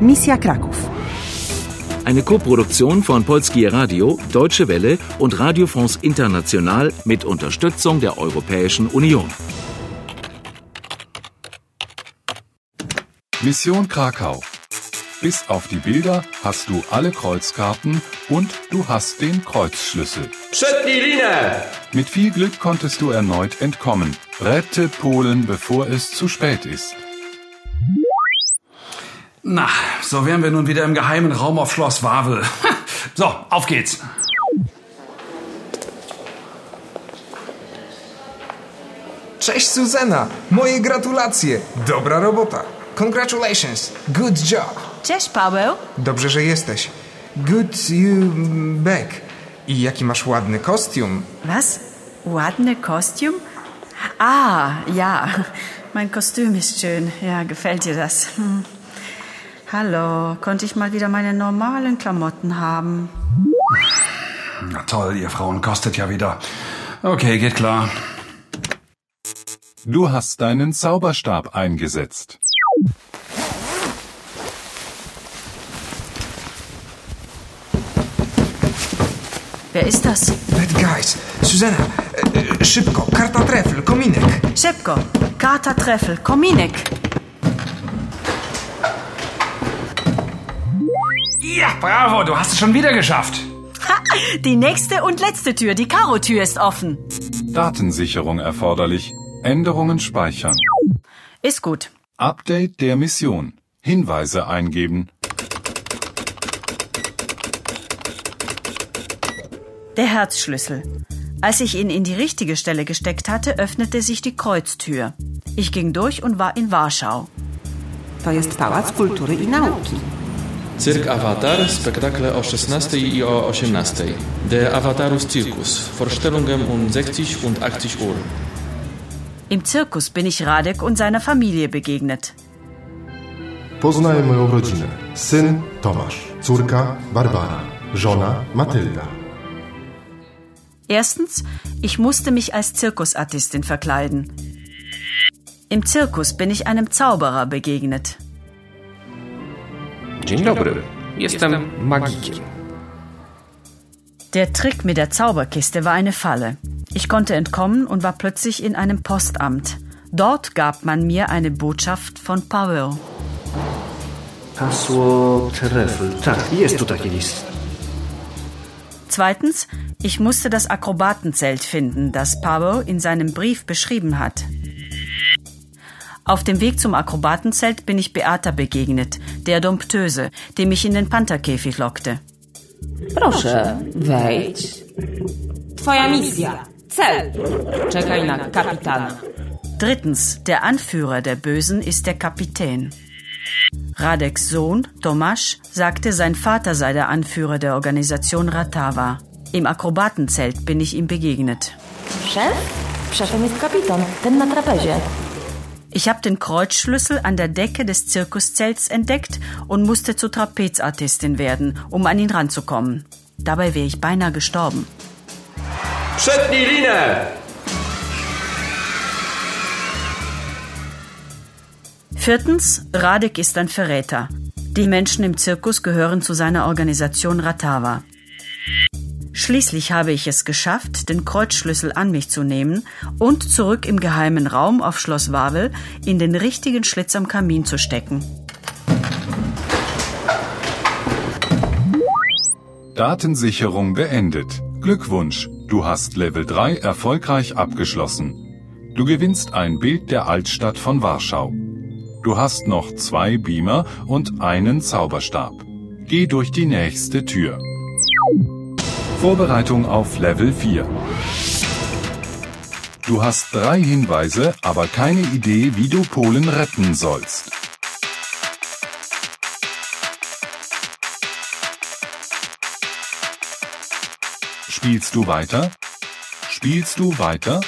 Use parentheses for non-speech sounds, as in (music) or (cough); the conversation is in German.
Misja Kraków. Eine Koproduktion von Polskie Radio, Deutsche Welle und Radio France International mit Unterstützung der Europäischen Union. Mission Krakau. Bis auf die Bilder hast du alle Kreuzkarten und du hast den Kreuzschlüssel. Mit viel Glück konntest du erneut entkommen. Rette Polen, bevor es zu spät ist. Na, so wären wir nun wieder im geheimen Raum auf Schloss Wawel. (laughs) So, auf geht's. Cześć Suzana, moje gratulacje. Dobra robota. Congratulations. Good job. Cześć, Paweł. Dobrze, że jesteś. Good you back. I jaki masz ładny kostium. Was? Ładne Kostüm? Ah, ja. Mein Kostüm ist schön. Ja, gefällt dir das? Hm. Hallo, konnte ich mal wieder meine normalen Klamotten haben? Na toll, ihr Frauen kostet ja wieder. Okay, geht klar. Du hast deinen Zauberstab eingesetzt. Wer ist das? Bad guys. Suzana, e, e, szybko. Karta trefl, kominek. Szybko. Karta Treffel, Kominek. Bravo, du hast es schon wieder geschafft. Ha, die nächste und letzte Tür, die Karo-Tür ist offen. Datensicherung erforderlich. Änderungen speichern. Ist gut. Update der Mission. Hinweise eingeben. Der Herzschlüssel. Als ich ihn in die richtige Stelle gesteckt hatte, öffnete sich die Kreuztür. Ich ging durch und war in Warschau. To jest Pałac Kultury i Nauki. Cyrk Avatar, spektakle o 16 i o 18. Der Avatarus Circus, Vorstellungen um 60 und 80 Uhr. Im Zirkus bin ich Radek und seiner Familie begegnet. Poznaj moją rodzinę. Syn Tomasz, córka Barbara, żona Matylda. Erstens, ich musste mich als Zirkusartistin verkleiden. Im Zirkus bin ich einem Zauberer begegnet. Dzień dobry. Jestem magikiem. Der Trick mit der Zauberkiste war eine Falle. Ich konnte entkommen und war plötzlich in einem Postamt. Dort gab man mir eine Botschaft von Paweł. Hasło trefl. Tak, jest tu taki list. Zweitens, ich musste das Akrobatenzelt finden, das Paweł in seinem Brief beschrieben hat. Auf dem Weg zum Akrobatenzelt bin ich Beata begegnet, der Domptöse, die mich in den Pantherkäfig lockte. Proszę, wejdź. Twoja misja. Cel. Czekaj na kapitana. Drittens, der Anführer der Bösen ist der Kapitän. Radeks Sohn, Tomasz, sagte, sein Vater sei der Anführer der Organisation Ratava. Im Akrobatenzelt bin ich ihm begegnet. Szef? Szefem jest kapitan, ten na trapezie. Ich habe den Kreuzschlüssel an der Decke des Zirkuszelts entdeckt und musste zur Trapezartistin werden, um an ihn ranzukommen. Dabei wäre ich beinahe gestorben. Linę! Viertens, Radek ist ein Verräter. Die Menschen im Zirkus gehören zu seiner Organisation Ratava. Schließlich habe ich es geschafft, den Kreuzschlüssel an mich zu nehmen und zurück im geheimen Raum auf Schloss Wawel in den richtigen Schlitz am Kamin zu stecken. Datensicherung beendet. Glückwunsch, du hast Level 3 erfolgreich abgeschlossen. Du gewinnst ein Bild der Altstadt von Warschau. Du hast noch zwei Beamer und einen Zauberstab. Geh durch die nächste Tür. Vorbereitung auf Level 4. Du hast drei Hinweise, aber keine Idee, wie du Polen retten sollst. Spielst du weiter? Spielst du weiter?